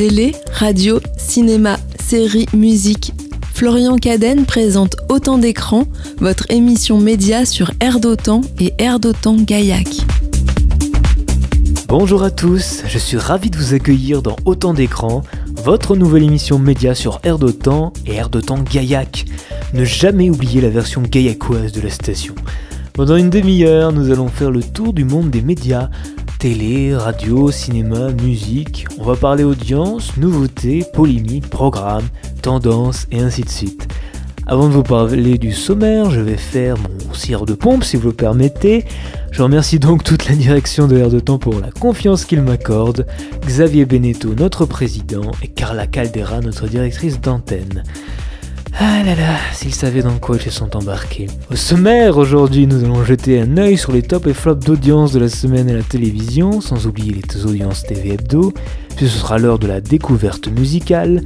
Télé, radio, cinéma, séries, musique. Florian Cadenne présente Autant d'écrans, votre émission média sur Air d'Otan et Air d'Otan Gaillac. Bonjour à tous, je suis ravi de vous accueillir dans Autant d'écrans, votre nouvelle émission média sur Air d'Otan et Air d'Otan Gaillac. Ne jamais oublier la version gaillacoise de la station. Pendant une demi-heure, nous allons faire le tour du monde des médias télé, radio, cinéma, musique. On va parler audience, nouveautés, polémiques, programmes, tendances et ainsi de suite. Avant de vous parler du sommaire, je vais faire mon cire de pompe si vous le permettez. Je remercie donc toute la direction de Air de Temps pour la confiance qu'il m'accorde, Xavier Beneteau, notre président, et Carla Caldera, notre directrice d'antenne. Ah là là, s'ils savaient dans quoi ils se sont embarqués. Au sommaire, aujourd'hui, nous allons jeter un œil sur les tops et flops d'audience de la semaine à la télévision, sans oublier les audiences TV hebdo, puis ce sera l'heure de la découverte musicale.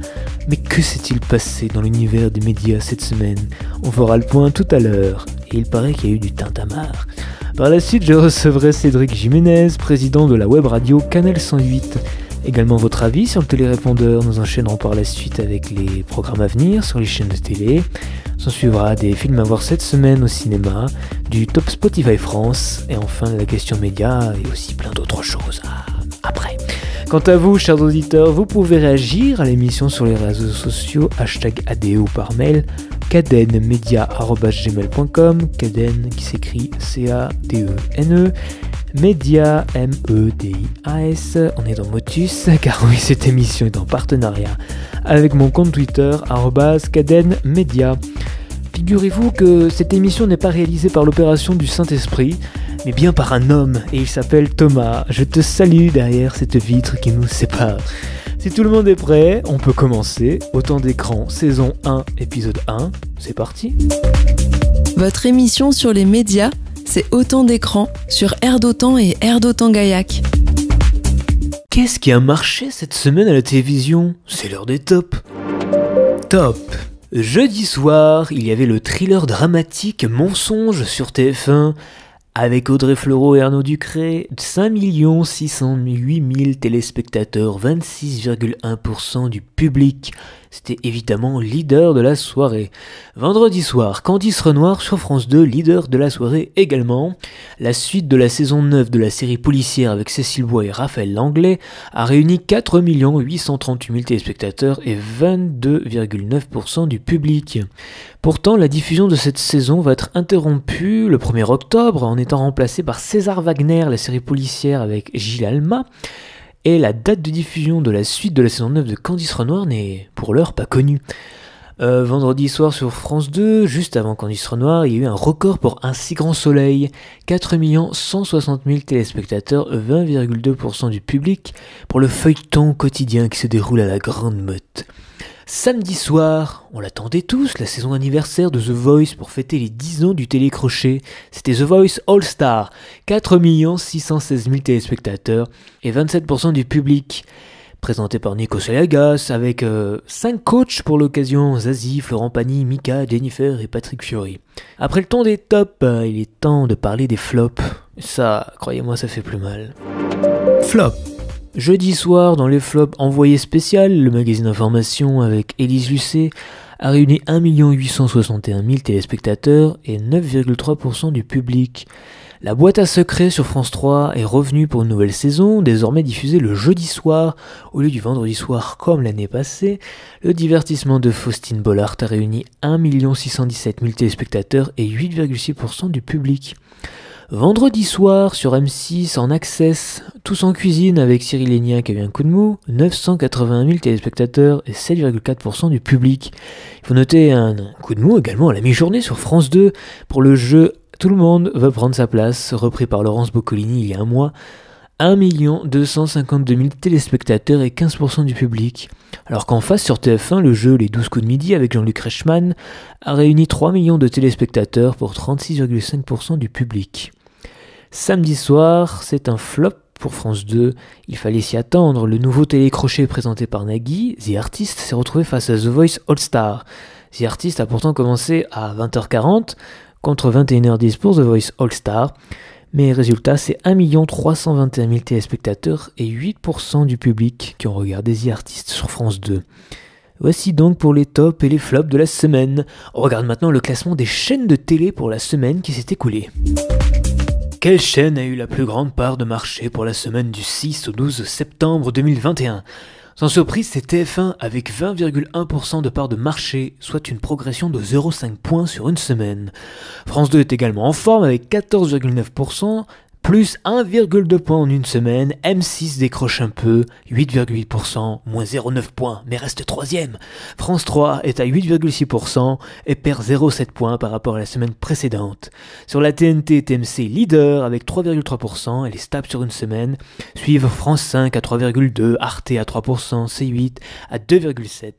Mais que s'est-il passé dans l'univers des médias cette semaine? On fera le point tout à l'heure, et il paraît qu'il y a eu du tintamarre. Par la suite, je recevrai Cédric Jiménez, président de la web radio Canal 108. Également votre avis sur le télérépondeur, nous enchaînerons par la suite avec les programmes à venir sur les chaînes de télé. S'en suivra des films à voir cette semaine au cinéma, du top Spotify France, et enfin la question média et aussi plein d'autres choses après. Quant à vous, chers auditeurs, vous pouvez réagir à l'émission sur les réseaux sociaux, hashtag ADE ou par mail, cadenmedia.gmail.com, caden qui s'écrit C-A-D-E-N-E, Media, M-E-D-I-A-S. On est dans Motus, car oui, cette émission est en partenariat avec mon compte Twitter, cadenmedia. Figurez-vous que cette émission n'est pas réalisée par l'opération du Saint-Esprit, mais bien par un homme, et il s'appelle Thomas. Je te salue derrière cette vitre qui nous sépare. Si tout le monde est prêt, on peut commencer. Autant d'écran, saison 1, épisode 1. C'est parti. Votre émission sur les médias c'est autant d'écrans sur Air d'Otan et Air d'Otan Gaillac. Qu'est-ce qui a marché cette semaine à la télévision? C'est l'heure des tops. Top Jeudi soir, il y avait le thriller dramatique Mensonge sur TF1 avec Audrey Fleurot et Arnaud Ducré, 5 608 000 téléspectateurs, 26,1% du public. C'était évidemment leader de la soirée. Vendredi soir, Candice Renoir sur France 2, leader de la soirée également. La suite de la saison 9 de la série policière avec Cécile Bois et Raphaël Langlais a réuni 4 838 000 téléspectateurs et 22,9% du public. Pourtant, la diffusion de cette saison va être interrompue le 1er octobre en étant remplacée par César Wagner, la série policière avec Gilles Alma. Et la date de diffusion de la suite de la saison 9 de Candice Renoir n'est pour l'heure pas connue. Euh, vendredi soir sur France 2, juste avant Candice Renoir, il y a eu un record pour Un si grand soleil. 4 160 000 téléspectateurs, 20,2% du public, pour le feuilleton quotidien qui se déroule à la Grande Meute. Samedi soir, on l'attendait tous, la saison anniversaire de The Voice pour fêter les 10 ans du télécrochet. C'était The Voice All Star, 4 616 000 téléspectateurs et 27% du public. Présenté par Nico Salagas avec 5 euh, coachs pour l'occasion, Zazie, Florent Pagny, Mika, Jennifer et Patrick Fiori. Après le ton des tops, il est temps de parler des flops. Ça, croyez-moi, ça fait plus mal. Flop Jeudi soir, dans les flops envoyés spécial, le magazine d'information avec Élise Lucet a réuni 1 861 000 téléspectateurs et 9,3% du public. La boîte à secrets sur France 3 est revenue pour une nouvelle saison, désormais diffusée le jeudi soir au lieu du vendredi soir comme l'année passée. Le divertissement de Faustine Bollard a réuni 1 617 000 téléspectateurs et 8,6% du public. Vendredi soir sur M6 en access, tous en cuisine avec Cyril Lignac qui a eu un coup de mou, 981 000 téléspectateurs et 7,4% du public. Il faut noter un coup de mou également à la mi-journée sur France 2 pour le jeu Tout le monde va prendre sa place, repris par Laurence Boccolini il y a un mois. 1 252 000 téléspectateurs et 15% du public. Alors qu'en face sur TF1, le jeu Les 12 coups de midi avec Jean-Luc Reichmann a réuni 3 millions de téléspectateurs pour 36,5% du public. Samedi soir, c'est un flop pour France 2. Il fallait s'y attendre. Le nouveau télécrochet présenté par Nagui, The Artist, s'est retrouvé face à The Voice All Star. The Artist a pourtant commencé à 20h40 contre 21h10 pour The Voice All Star. Mais résultat, c'est 1 321 000 téléspectateurs et 8% du public qui ont regardé The Artist sur France 2. Voici donc pour les tops et les flops de la semaine. On regarde maintenant le classement des chaînes de télé pour la semaine qui s'est écoulée. Quelle chaîne a eu la plus grande part de marché pour la semaine du 6 au 12 septembre 2021 sans surprise, c'est TF1 avec 20,1% de part de marché, soit une progression de 0,5 points sur une semaine. France 2 est également en forme avec 14,9%, plus 1,2 points en une semaine, M6 décroche un peu, 8,8%, moins 0,9 points, mais reste troisième. France 3 est à 8,6% et perd 0,7 points par rapport à la semaine précédente. Sur la TNT, TMC leader avec 3,3%, elle est stable sur une semaine. Suivent France 5 à 3,2, Arte à 3%, C8 à 2,7.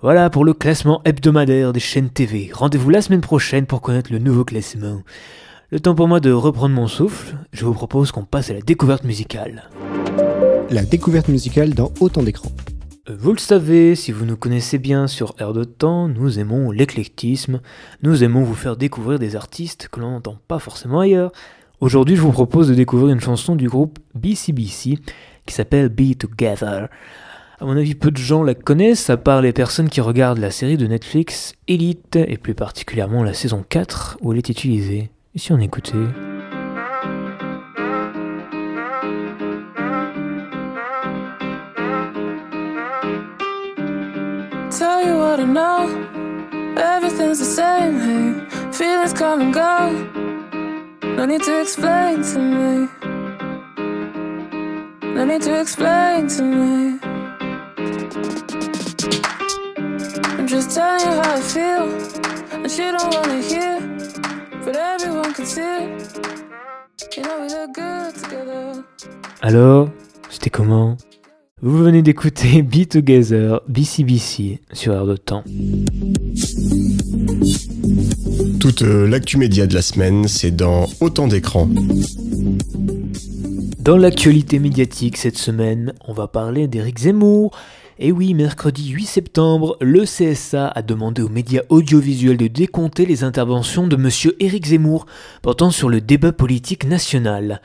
Voilà pour le classement hebdomadaire des chaînes TV. Rendez-vous la semaine prochaine pour connaître le nouveau classement. Le temps pour moi de reprendre mon souffle, je vous propose qu'on passe à la découverte musicale. La découverte musicale dans autant d'écrans. Euh, vous le savez, si vous nous connaissez bien sur Air de Temps, nous aimons l'éclectisme, nous aimons vous faire découvrir des artistes que l'on n'entend pas forcément ailleurs. Aujourd'hui, je vous propose de découvrir une chanson du groupe BCBC qui s'appelle Be Together. À mon avis, peu de gens la connaissent, à part les personnes qui regardent la série de Netflix Elite, et plus particulièrement la saison 4 où elle est utilisée. Et si on écoutait Tell you what I know, everything's the same. Hey, feelings come and go. No need to explain to me. No need to explain to me. I'm just telling you how I feel, and you don't wanna hear. Alors, c'était comment? Vous venez d'écouter Be Together, BCBC sur Air de Temps. Toute euh, l'actu média de la semaine, c'est dans Autant d'écrans. Dans l'actualité médiatique cette semaine, on va parler d'Éric Zemmour et oui, mercredi 8 septembre, le CSA a demandé aux médias audiovisuels de décompter les interventions de M. Éric Zemmour portant sur le débat politique national.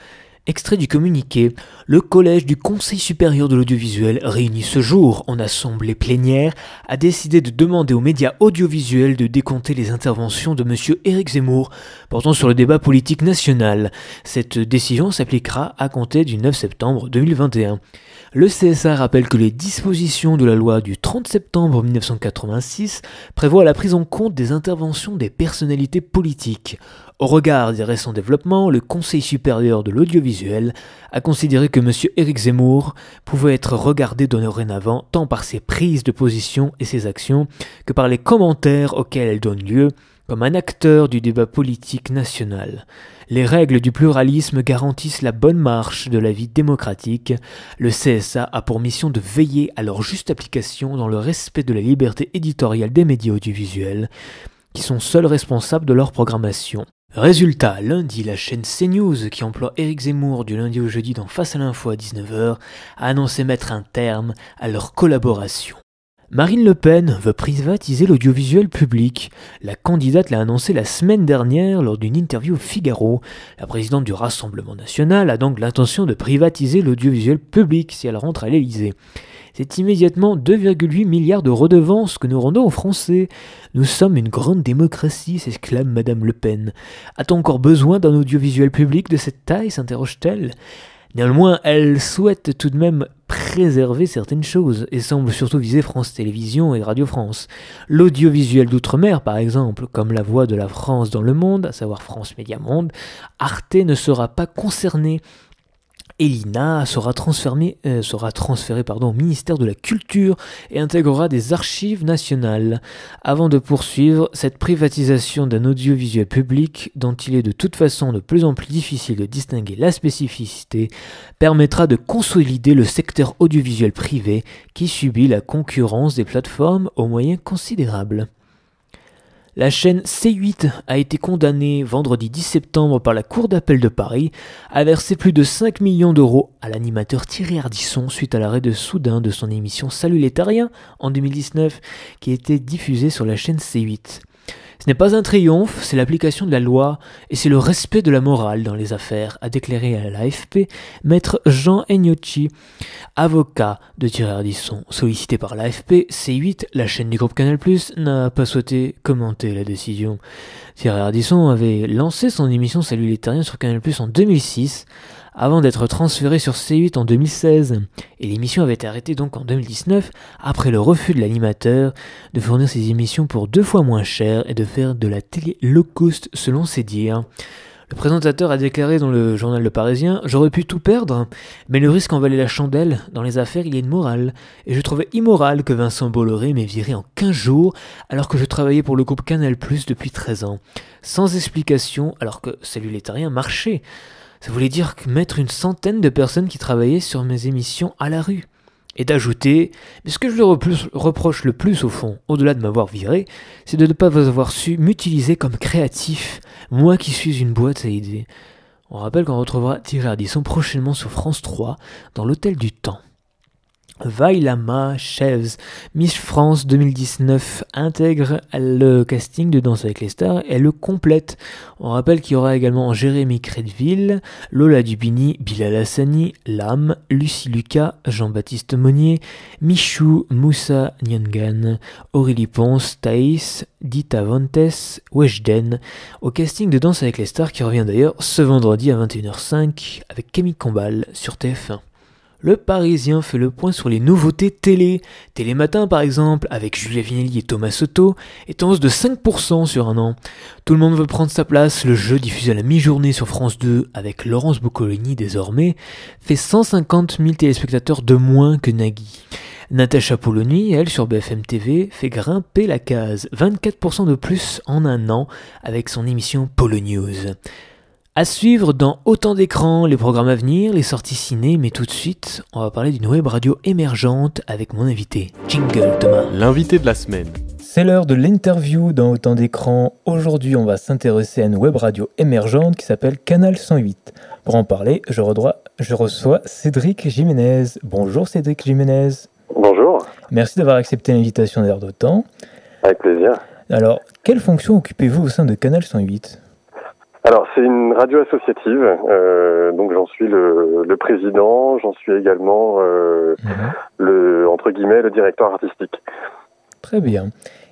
Extrait du communiqué, le collège du Conseil supérieur de l'audiovisuel, réuni ce jour en assemblée plénière, a décidé de demander aux médias audiovisuels de décompter les interventions de M. Éric Zemmour portant sur le débat politique national. Cette décision s'appliquera à compter du 9 septembre 2021. Le CSA rappelle que les dispositions de la loi du 30 septembre 1986 prévoient la prise en compte des interventions des personnalités politiques. Au regard des récents développements, le Conseil supérieur de l'audiovisuel a considéré que M. Éric Zemmour pouvait être regardé dorénavant tant par ses prises de position et ses actions que par les commentaires auxquels elles donnent lieu comme un acteur du débat politique national. Les règles du pluralisme garantissent la bonne marche de la vie démocratique. Le CSA a pour mission de veiller à leur juste application dans le respect de la liberté éditoriale des médias audiovisuels, qui sont seuls responsables de leur programmation. Résultat, lundi, la chaîne CNews, qui emploie Eric Zemmour du lundi au jeudi dans Face à l'info à 19h, a annoncé mettre un terme à leur collaboration. Marine Le Pen veut privatiser l'audiovisuel public. La candidate l'a annoncé la semaine dernière lors d'une interview au Figaro. La présidente du Rassemblement national a donc l'intention de privatiser l'audiovisuel public si elle rentre à l'Élysée. C'est immédiatement 2,8 milliards de redevances que nous rendons aux Français. Nous sommes une grande démocratie, s'exclame Madame Le Pen. A-t-on encore besoin d'un audiovisuel public de cette taille s'interroge-t-elle. Néanmoins, elle souhaite tout de même préserver certaines choses et semble surtout viser France Télévisions et Radio France. L'audiovisuel d'outre-mer, par exemple, comme la voix de la France dans le monde, à savoir France Média Monde, Arte ne sera pas concerné Elina sera, transférée, euh, transférée au ministère de la Culture et intégrera des archives nationales. Avant de poursuivre cette privatisation d'un audiovisuel public dont il est de toute façon de plus en plus difficile de distinguer la spécificité, permettra de consolider le secteur audiovisuel privé qui subit la concurrence des plateformes aux moyens considérables. La chaîne C8 a été condamnée vendredi 10 septembre par la Cour d'appel de Paris à verser plus de 5 millions d'euros à l'animateur Thierry Ardisson suite à l'arrêt de soudain de son émission Salut les Tariens en 2019 qui était diffusée sur la chaîne C8. Ce n'est pas un triomphe, c'est l'application de la loi et c'est le respect de la morale dans les affaires, a déclaré à l'AFP maître Jean Egnocci, avocat de Thierry Ardisson. Sollicité par l'AFP, C8, la chaîne du groupe Canal+, n'a pas souhaité commenter la décision. Thierry Ardisson avait lancé son émission Salut sur Canal+, en 2006, avant d'être transféré sur C8 en 2016. Et l'émission avait été arrêtée donc en 2019 après le refus de l'animateur de fournir ses émissions pour deux fois moins cher et de faire de la télé low cost selon ses dires. Le présentateur a déclaré dans le journal Le Parisien J'aurais pu tout perdre, mais le risque en valait la chandelle. Dans les affaires, il y a une morale. Et je trouvais immoral que Vincent Bolloré m'ait viré en 15 jours alors que je travaillais pour le groupe Canal depuis 13 ans. Sans explication, alors que Salut les Terriens marchait. Ça voulait dire mettre une centaine de personnes qui travaillaient sur mes émissions à la rue. Et d'ajouter, mais ce que je lui reproche le plus au fond, au-delà de m'avoir viré, c'est de ne pas avoir su m'utiliser comme créatif, moi qui suis une boîte à idées. On rappelle qu'on retrouvera Thierry Ardisson prochainement sur France 3 dans l'Hôtel du Temps. Vailama Chevs, Miss France 2019, intègre le casting de Danse avec les stars et le complète. On rappelle qu'il y aura également Jérémy Crédville, Lola Dubini, Bilal Hassani, Lam, Lucie Lucas, Jean-Baptiste Monnier, Michou, Moussa Nyangan, Aurélie Ponce, Thaïs, Dita Vantes, Weshden, au casting de Danse avec les stars qui revient d'ailleurs ce vendredi à 21h05 avec Camille Combal sur TF1. Le Parisien fait le point sur les nouveautés télé. Télématin par exemple, avec Julia Vinelli et Thomas Soto, est en hausse de 5% sur un an. Tout le monde veut prendre sa place, le jeu diffusé à la mi-journée sur France 2 avec Laurence Boccolini désormais, fait 150 000 téléspectateurs de moins que Nagui. Natacha Polony, elle, sur BFM TV, fait grimper la case, 24% de plus en un an avec son émission Polo News. À suivre dans autant d'écrans, les programmes à venir, les sorties ciné, mais tout de suite, on va parler d'une web radio émergente avec mon invité, Jingle Thomas. L'invité de la semaine. C'est l'heure de l'interview dans autant d'écrans. Aujourd'hui, on va s'intéresser à une web radio émergente qui s'appelle Canal 108. Pour en parler, je, je reçois Cédric Jiménez. Bonjour Cédric Jiménez. Bonjour. Merci d'avoir accepté l'invitation d'Air d'Autant. Avec plaisir. Alors, quelle fonction occupez-vous au sein de Canal 108 alors c'est une radio associative, euh, donc j'en suis le, le président, j'en suis également euh, mhm. le entre guillemets le directeur artistique. Très bien.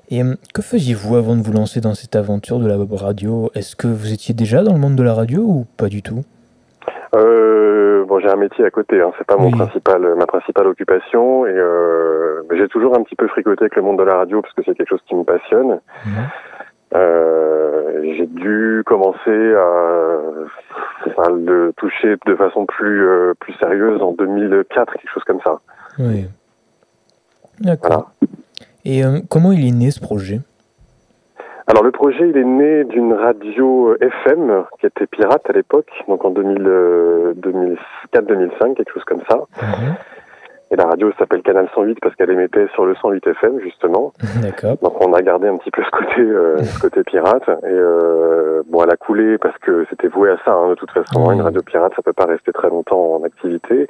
Et euh, que faisiez-vous avant de vous lancer dans cette aventure de la web radio? Est-ce que vous étiez déjà dans le monde de la radio ou pas du tout? Euh, Bon, j'ai un métier à côté, hein, c'est pas mon principal, ma principale occupation, et j'ai toujours un petit peu fricoté avec le monde de la radio parce que c'est quelque chose qui me passionne. Mhm. Euh, j'ai dû commencer à, le toucher de façon plus euh, plus sérieuse en 2004, quelque chose comme ça. Oui. D'accord. Et euh, comment il est né ce projet? Alors le projet, il est né d'une radio FM qui était pirate à l'époque, donc en 2004-2005, quelque chose comme ça. Mhm. Et la radio s'appelle Canal 108 parce qu'elle émettait sur le 108 FM justement. D'accord. Donc on a gardé un petit peu ce côté, euh, ce côté pirate. Et euh, bon, elle a coulé parce que c'était voué à ça. Hein, de toute façon, une radio pirate, ça peut pas rester très longtemps en activité.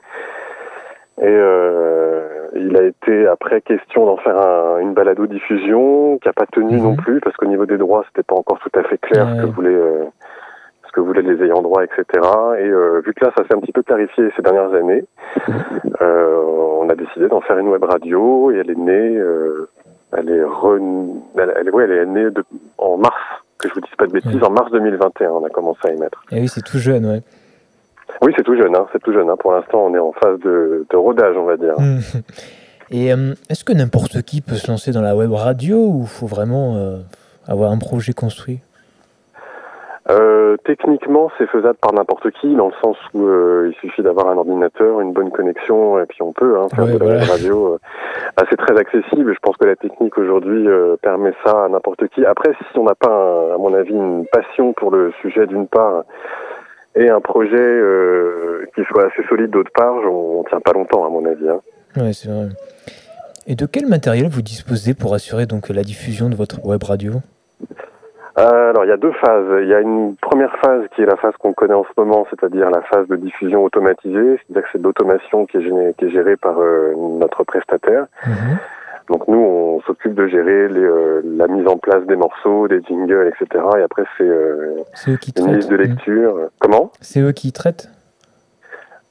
Et euh, il a été après question d'en faire un, une balado-diffusion qui a pas tenu mhm. non plus parce qu'au niveau des droits, c'était pas encore tout à fait clair ce que voulait euh, que voulaient les ayants droit, etc. Et euh, vu que là, ça s'est un petit peu clarifié ces dernières années, euh, on a décidé d'en faire une web radio et elle est née, euh, elle est re... elle, elle, ouais, elle est née de... en mars, que je vous dise pas de bêtises, en mars 2021, on a commencé à émettre. Et oui, c'est tout jeune, ouais. Oui, c'est tout jeune, hein, c'est tout jeune. Hein. Pour l'instant, on est en phase de, de rodage, on va dire. Et est-ce que n'importe qui peut se lancer dans la web radio ou faut vraiment avoir un projet construit? Euh, techniquement, c'est faisable par n'importe qui, dans le sens où euh, il suffit d'avoir un ordinateur, une bonne connexion, et puis on peut hein, faire de la radio. Euh, c'est très accessible. Je pense que la technique aujourd'hui euh, permet ça à n'importe qui. Après, si on n'a pas, à mon avis, une passion pour le sujet d'une part, et un projet qui soit assez solide d'autre part, on, on, tient pas longtemps, à mon avis. Hein. Oui, c'est vrai. Et de quel matériel vous disposez pour assurer donc la diffusion de votre web radio? Euh, alors il y a deux phases. Il y a une première phase qui est la phase qu'on connaît en ce moment, c'est-à-dire la phase de diffusion automatisée, c'est-à-dire que c'est de l'automation qui, est gérée, qui est gérée par euh, notre prestataire. Mhm. Donc nous, on s'occupe de gérer les, euh, la mise en place des morceaux, des jingles, etc. Et après, c'est une liste de lecture. Comment? C'est eux qui traitent?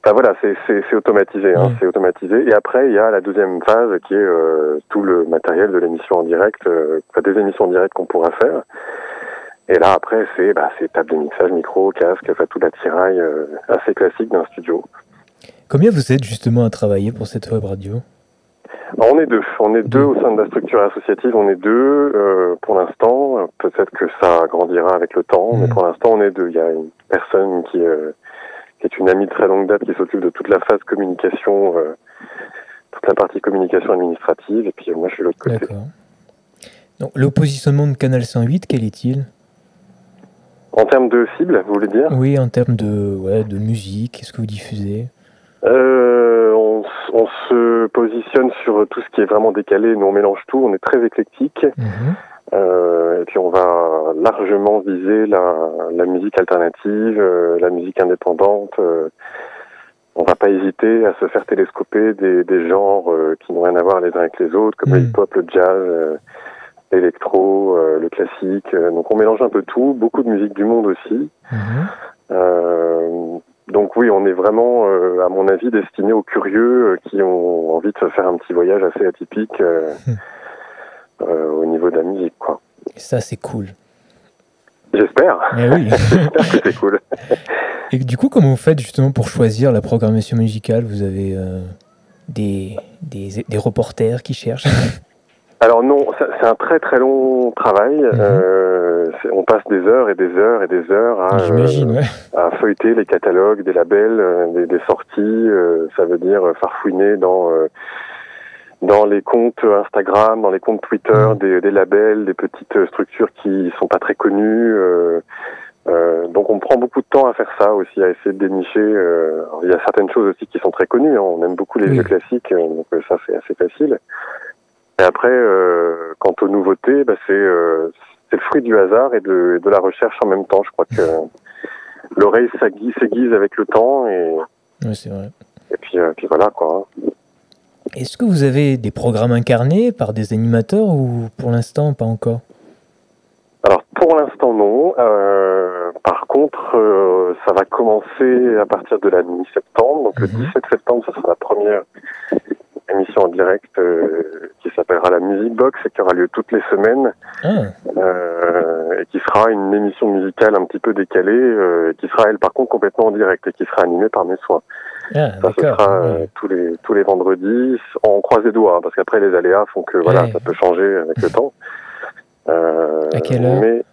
Enfin voilà, c'est automatisé, hein, Ouais. c'est automatisé. Et après, il y a la deuxième phase qui est euh, tout le matériel de l'émission en direct, euh, des émissions en direct qu'on pourra faire. Et là, après, c'est bah, table de mixage, micro, casque, enfin tout l'attirail euh, assez classique d'un studio. Combien vous êtes justement à travailler pour cette web radio? Alors, on est deux, on est deux au sein de la structure associative, on est deux euh, pour l'instant. Peut-être que ça grandira avec le temps, mais Mhm. pour l'instant, on est deux. Il y a une personne qui, qui est une amie de très longue date qui s'occupe de toute la phase communication, euh, toute la partie communication administrative, et puis moi, je suis de l'autre côté. Donc, le positionnement de Canal 108, quel est-il? En termes de cible, vous voulez dire? Oui, en termes de, ouais, de musique, qu'est-ce que vous diffusez? Euh, on se positionne sur tout ce qui est vraiment décalé. Nous, on mélange tout. On est très éclectique. Mhm. Euh, et puis on va largement viser la, la musique alternative, euh, la musique indépendante. euh. on va pas hésiter à se faire télescoper des, des genres euh, qui n'ont rien à voir les uns avec les autres, comme le Mm. hip-hop, le jazz, euh, l'électro, euh, le classique. Donc on mélange un peu tout, beaucoup de musique du monde aussi. Mhm. Euh, donc oui, on est vraiment, euh, à mon avis, destiné aux curieux euh, qui ont envie de se faire un petit voyage assez atypique euh, au niveau de la musique, quoi. Et ça, c'est cool. J'espère. Eh oui. J'espère que c'est cool. Et du coup, comment vous faites justement pour choisir la programmation musicale? Vous avez euh, des, des, des reporters qui cherchent? Alors non, c'est un très très long travail. Euh, c'est- on passe des heures et des heures et des heures à, euh, J'imagine, ouais. à feuilleter les catalogues des labels, euh, des, des sorties. euh, ça veut dire euh, farfouiner dans euh, dans les comptes Instagram, dans les comptes Twitter Mhm. des, des labels, des petites structures qui sont pas très connues. euh, euh, donc on prend beaucoup de temps à faire ça aussi, à essayer de dénicher. euh, il y a certaines choses aussi qui sont très connues. hein, on aime beaucoup les Oui. vieux classiques, euh, donc ça c'est assez facile. Et après, quant aux nouveautés, bah, c'est c'est le fruit du hasard et de, de la recherche en même temps. Je crois que l'oreille s'aiguise avec le temps et, Ouais, c'est vrai. et puis, puis voilà quoi. hein. Est-ce que vous avez des programmes incarnés par des animateurs ou pour l'instant pas encore? Alors pour l'instant non. Euh, par contre, euh, ça va commencer à partir de la mi-septembre. Donc le Mhm. 17 septembre, ce sera la première émission en direct euh, qui s'appellera la Music Box et qui aura lieu toutes les semaines. Ah, euh, et qui sera une émission musicale un petit peu décalée, euh, et qui sera elle par contre complètement en direct et qui sera animée par mes soins. Ah Ça ce sera euh, Ouais. tous les tous les vendredis. On croise les doigts hein, parce qu'après les aléas font que voilà Ouais. ça peut changer avec le temps. Euh, À quelle heure Mais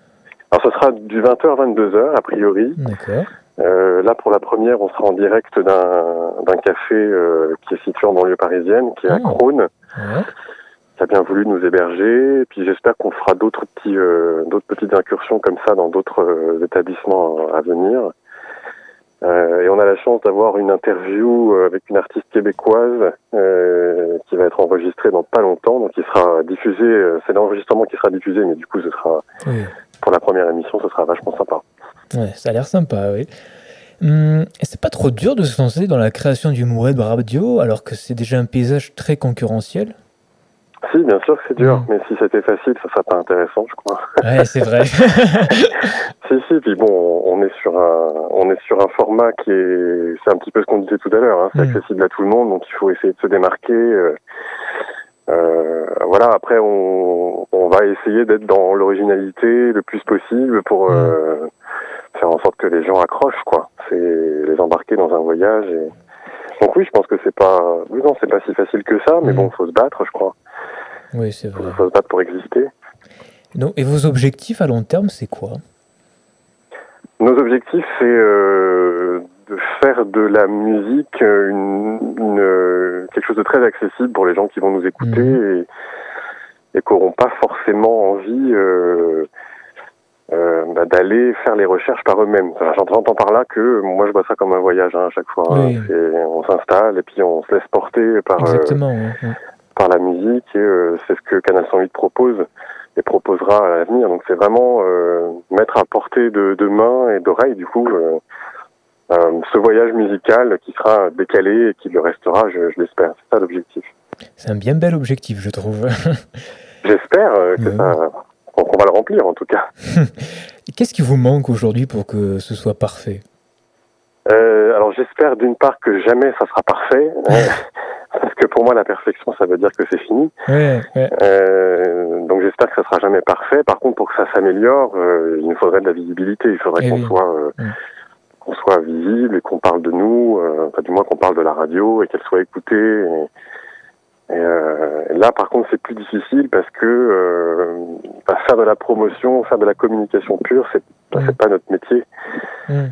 alors ce sera du 20h à 22h a priori. D'accord. Euh, là pour la première on sera en direct d'un café euh, qui est situé en banlieue parisienne, qui est à Ah. Crône Ouais. qui a bien voulu nous héberger. Et puis j'espère qu'on fera d'autres petits, euh, d'autres petites incursions comme ça dans d'autres établissements à venir. Euh, et on a la chance d'avoir une interview euh, avec une artiste québécoise euh, qui va être enregistrée dans pas longtemps, donc qui sera diffusé. euh, c'est l'enregistrement qui sera diffusé, mais du coup, ce sera Oui. pour la première émission, ce sera vachement sympa. Ouais, ça a l'air sympa, oui. Hum, c'est pas trop dur de se lancer dans la création d'une web radio alors que c'est déjà un paysage très concurrentiel? Si, bien sûr que c'est dur, Mm. mais si c'était facile, ça serait pas intéressant, je crois. Ouais, c'est vrai. Si, si, puis bon, on est sur un, on est sur un format qui est, c'est un petit peu ce qu'on disait tout à l'heure, hein, c'est Mm. accessible à tout le monde, donc il faut essayer de se démarquer. euh, euh, voilà, après, on, on va essayer d'être dans l'originalité le plus possible pour euh, faire en sorte que les gens accrochent, quoi. C'est les embarquer dans un voyage. Et... Donc oui, je pense que c'est pas, oui, non, c'est pas si facile que ça, mais Mm. bon, faut se battre, je crois. Oui, c'est vrai. Faut se battre pour exister. Donc, et vos objectifs à long terme, c'est quoi? Nos objectifs, c'est euh, de faire de la musique euh, une, une, euh, quelque chose de très accessible pour les gens qui vont nous écouter Mhm. et, et qui n'auront pas forcément envie euh, euh, bah, d'aller faire les recherches par eux-mêmes. Enfin, J'entends par là que moi je vois ça comme un voyage hein, à chaque fois. Oui. On s'installe et puis on se laisse porter par, Exactement. ouais. Par la musique et euh, c'est ce que Canal 108 propose et proposera à l'avenir. Donc c'est vraiment euh, mettre à portée de, de main et d'oreille du coup euh, ce voyage musical qui sera décalé et qui le restera, je, je l'espère. C'est ça l'objectif. C'est un bien bel objectif, je trouve. J'espère que Ouais. ça, qu'on va le remplir en tout cas. Qu'est-ce qui vous manque aujourd'hui pour que ce soit parfait? Euh, alors j'espère d'une part que jamais ça sera parfait, euh, parce que pour moi la perfection ça veut dire que c'est fini. Ouais, ouais. Euh, donc j'espère que ça sera jamais parfait. Par contre pour que ça s'améliore, euh, il nous faudrait de la visibilité. Il faudrait Eh qu'on oui. soit euh, Mm. qu'on soit visible et qu'on parle de nous, enfin du moins qu'on parle de la radio et qu'elle soit écoutée. Et, et, là par contre c'est plus difficile parce que bah, faire de la promotion, faire de la communication pure, c'est Mm. c'est pas notre métier. Mm.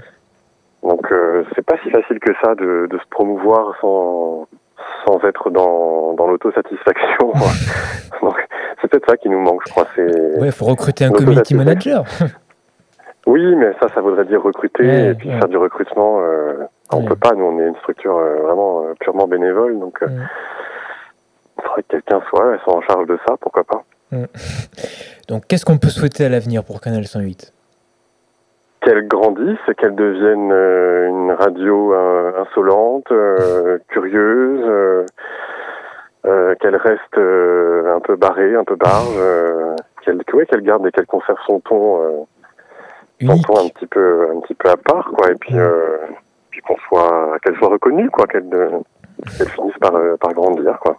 Donc c'est pas si facile que ça de, de se promouvoir sans sans être dans, dans l'autosatisfaction. Donc c'est peut-être ça qui nous manque, je crois. C'est Ouais, faut recruter un community manager. oui, mais ça, ça voudrait dire recruter Ouais, et puis ouais. faire du recrutement. euh, On Ouais. peut pas. Nous, on est une structure euh, vraiment euh, purement bénévole, donc il faudrait que quelqu'un soit, soit en charge de ça. Pourquoi pas Donc, qu'est-ce qu'on peut souhaiter à l'avenir pour Canal 108 Qu'elle grandisse, qu'elle devienne euh, une radio euh, insolente, euh, curieuse, qu'elle reste un peu barrée, un peu barge, qu'elle ouais, qu'elle garde et qu'elle conserve son ton, son Unique. ton un petit peu un petit peu à part, quoi. Et puis, puis qu'on soit qu'elle soit reconnue, quoi, qu'elle qu'elle finisse par par grandir, quoi.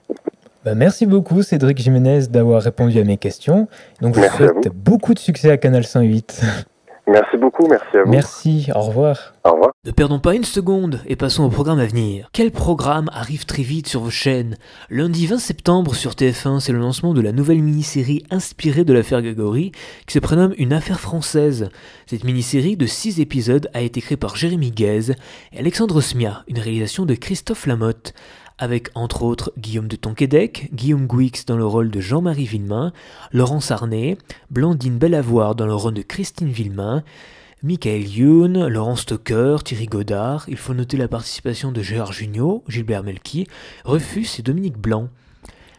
Bah, merci beaucoup, Cédric Jiménez, d'avoir répondu à mes questions. Donc, je vous souhaite beaucoup de succès à Canal 108. Merci beaucoup, merci à vous. Merci, au revoir. Au revoir. Ne perdons pas une seconde et passons au programme à venir. Quel programme arrive très vite sur vos chaînes? Lundi 20 septembre sur TF1, c'est le lancement de la nouvelle mini-série inspirée de l'affaire Grégory qui se prénomme Une affaire française. Cette mini-série de 6 épisodes a été créée par Jérémy Guez et Alexandre Smia, une réalisation de Christophe Lamotte, avec entre autres Guillaume de Tonquédec, Guillaume Gouix dans le rôle de Jean-Marie Villemain, Laurence Arnay, Blandine Bellavoir dans le rôle de Christine Villemain, Michael Youn, Laurent Stocker, Thierry Godard, il faut noter la participation de Gérard Jugnot, Gilbert Melki, Rufus et Dominique Blanc.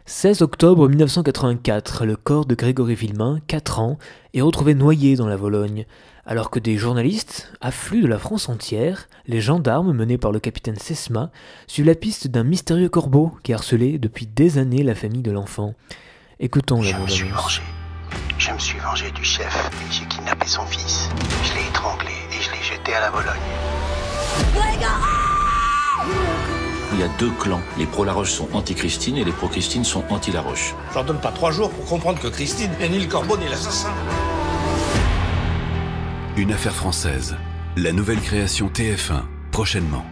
16 octobre 1984, le corps de Grégory Villemain, 4 ans, est retrouvé noyé dans la Vologne. Alors que des journalistes affluent de la France entière, les gendarmes menés par le capitaine Sesma suivent la piste d'un mystérieux corbeau qui harcelait depuis des années la famille de l'enfant. Écoutons la Je me suis vengé. Je me suis vengé du chef et j'ai kidnappé son fils. Je l'ai étranglé et je l'ai jeté à la Vologne. Il y a deux clans. Les pro-Laroche sont anti-Christine et les pro-Christine sont anti-Laroche. J'en donne pas trois jours pour comprendre que Christine n'est ni le corbeau ni l'assassin. Une affaire française. La nouvelle création TF1, prochainement.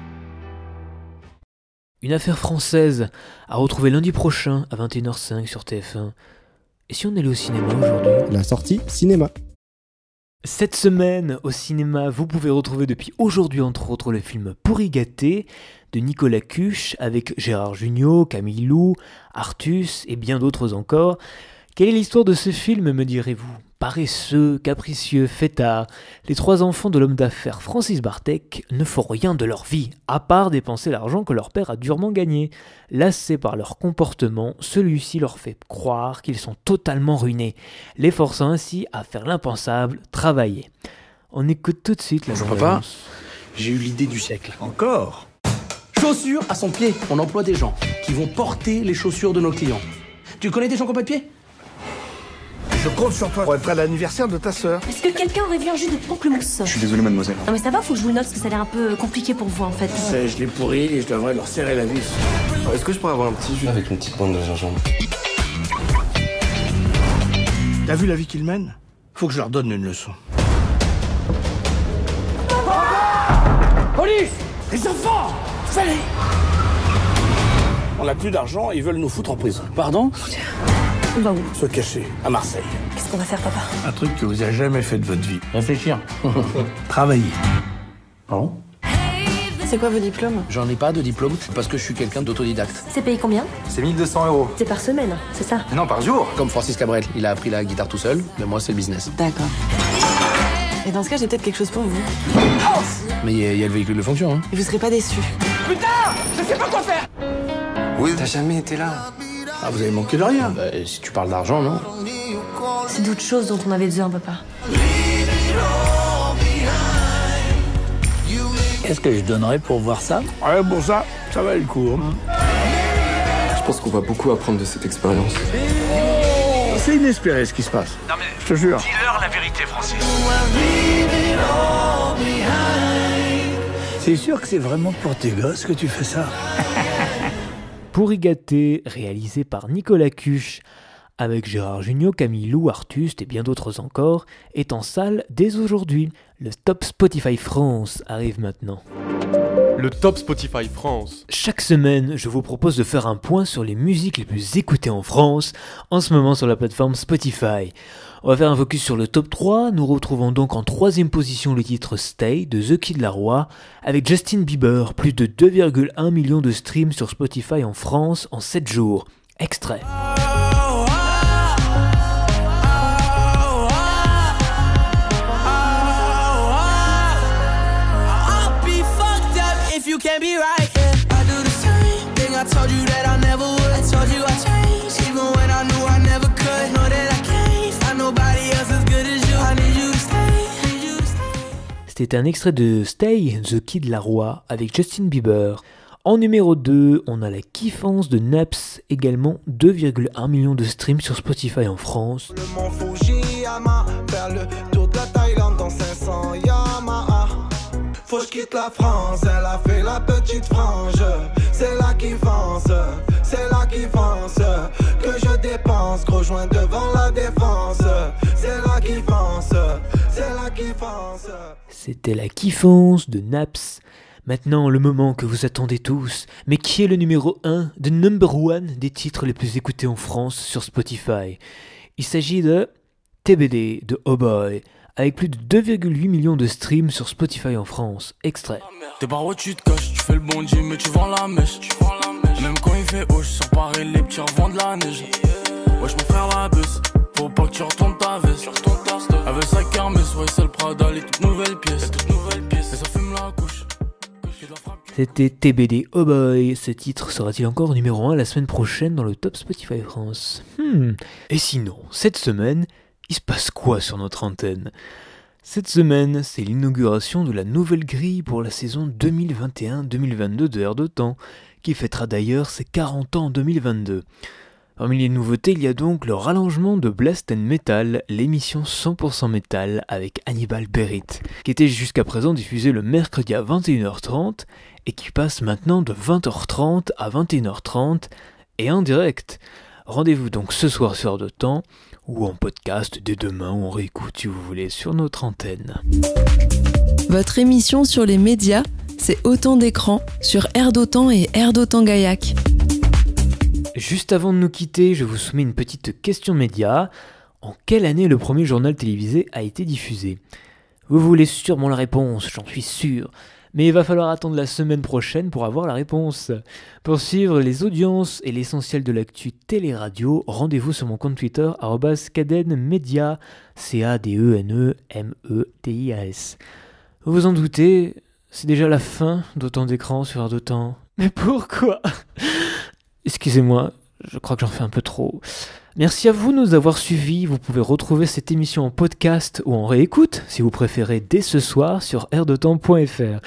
Une affaire française à retrouver lundi prochain à 21h05 sur TF1. Et si on allait au cinéma aujourd'hui? La sortie cinéma. Cette semaine au cinéma, vous pouvez retrouver depuis aujourd'hui entre autres le film Pourri gâté de Nicolas Cuche avec Gérard Jugnot, Camille Lou, Artus et bien d'autres encore. Quelle est l'histoire de ce film, me direz-vous? Paresseux, capricieux, fêtards, les trois enfants de l'homme d'affaires Francis Bartek ne font rien de leur vie, à part dépenser l'argent que leur père a durement gagné. Lassés par leur comportement, celui-ci leur fait croire qu'ils sont totalement ruinés, les forçant ainsi à faire l'impensable, travailler. On écoute tout de suite la Papa bande-annonce. J'ai eu l'idée du siècle. Encore Chaussures à son pied. On emploie des gens qui vont porter les chaussures de nos clients. Tu connais des gens qui n'ont pas de pied? Je compte sur toi pour être à l'anniversaire de ta sœur. Est-ce que quelqu'un aurait vu un jus de pamplemousse Je suis désolé, mademoiselle. Non mais ça va, faut que je vous le note parce que ça a l'air un peu compliqué pour vous en fait. Je l'ai pourri et je devrais leur serrer la vis. Est-ce que je pourrais avoir un petit jus avec une petite bande de gingembre? T'as vu la vie qu'ils mènent? Faut que je leur donne une leçon. Police Les enfants Fallait On n'a plus d'argent, ils veulent nous foutre en prison. Pardon? On va où Se cacher, à Marseille. Qu'est-ce qu'on va faire papa Un truc que vous avez jamais fait de votre vie. Réfléchir. Travailler. Pardon C'est quoi vos diplômes? J'en ai pas de diplôme parce que je suis quelqu'un d'autodidacte. C'est payé combien? C'est 1200 euros. C'est par semaine, c'est ça? Non, par jour Comme Francis Cabrel, il a appris la guitare tout seul, mais moi c'est le business. D'accord. Et dans ce cas, j'ai peut-être quelque chose pour vous. Mais il y, a- il y a le véhicule de fonction, hein. Et vous serez pas déçus. Oui. T'as jamais été là? Ah, vous avez manqué de rien. Bah, si tu parles d'argent, non C'est d'autres choses dont on avait besoin, papa. Qu'est-ce que je donnerais pour voir ça? Ouais, pour ça, ça va le coup. hein. pense qu'on va beaucoup apprendre de cette expérience. C'est inespéré ce qui se passe. Non mais, je te jure. Dis-leur la vérité, Francis. C'est sûr que c'est vraiment pour tes gosses que tu fais ça Pour y gâter, réalisé par Nicolas Cuche, avec Gérard Jugnot, Camille Lou, Artuste et bien d'autres encore, est en salle dès aujourd'hui. Le Top Spotify France arrive maintenant. Le Top Spotify France. Chaque semaine, je vous propose de faire un point sur les musiques les plus écoutées en France, en ce moment sur la plateforme Spotify. On va faire un focus sur le top 3, nous retrouvons donc en troisième position le titre Stay de The Kid Laroi, avec Justin Bieber, plus de 2,1 millions de streams sur Spotify en France en 7 jours. Extrait. C'était un extrait de Stay, The Kid Laroi avec Justin Bieber. En numéro 2, on a la kiffance de Naps, également 2,1 millions de streams sur Spotify en France. Le Faut je quitte la France, elle a fait la petite frange. C'est la kiffance, c'est la kiffance. Que je dépense, gros joint devant la défense. C'est la kiffance, c'est la kiffance. C'était la kiffance de Naps. Maintenant, le moment que vous attendez tous. Mais qui est le numéro 1, de number one des titres les plus écoutés en France sur Spotify? Il s'agit de TBD de Oh Boy, avec plus de 2,8 millions de streams sur Spotify en France. Extrait. T'es par où tu te caches, tu fais le bon Dieu, mais tu vends la mèche. Même quand il fait haut, je Paris, les petits revendent de la neige. Wesh, mon frère, la bus, faut pas que tu retournes ta veste. Avec sa kermesse, ouais, c'est le Prada, les toutes nouvelles pièces. Et ça fume la couche. C'était TBD Oh Boy. Ce titre sera-t-il encore numéro 1 la semaine prochaine dans le top Spotify France? Hmm. Et sinon, cette semaine, il se passe quoi sur notre antenne? Cette semaine, c'est l'inauguration de la nouvelle grille pour la saison 2021-2022 de Air de Temps, qui fêtera d'ailleurs ses 40 ans en 2022. Parmi les nouveautés, il y a donc le rallongement de Blast and Metal, l'émission 100% métal avec Hannibal Berit, qui était jusqu'à présent diffusée le mercredi à 21h30 et qui passe maintenant de 20h30 à 21h30 et en direct. Rendez-vous donc ce soir sur de Temps ou en podcast dès demain ou on réécoute si vous voulez sur notre antenne. Votre émission sur les médias, c'est Autant d'écran sur Air d'Otan et Air d'Otan Gaillac. Juste avant de nous quitter, je vous soumets une petite question média. En quelle année le premier journal télévisé a été diffusé? Vous voulez sûrement la réponse, j'en suis sûr. Mais il va falloir attendre la semaine prochaine pour avoir la réponse. Pour suivre les audiences et l'essentiel de l'actu télé-radio, rendez-vous sur mon compte Twitter @cadenmedia, c a d e n e m e t i a s. Vous vous en doutez, c'est déjà la fin d'autant d'écran sur Air d'Otan. Mais pourquoi? Excusez-moi, je crois que j'en fais un peu trop. Merci à vous de nous avoir suivis. Vous pouvez retrouver cette émission en podcast ou en réécoute, si vous préférez, dès ce soir sur airdetemps.fr.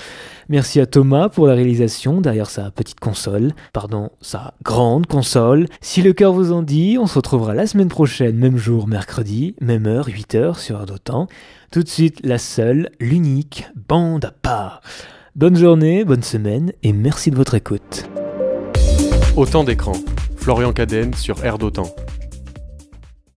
Merci à Thomas pour la réalisation derrière sa petite console, pardon, sa grande console. Si le cœur vous en dit, on se retrouvera la semaine prochaine, même jour, mercredi, même heure, 8h sur Air. Tout de suite, la seule, l'unique, bande à part. Bonne journée, bonne semaine et merci de votre écoute. Autant d'écran. Florian Cadenne sur Air d'Otan.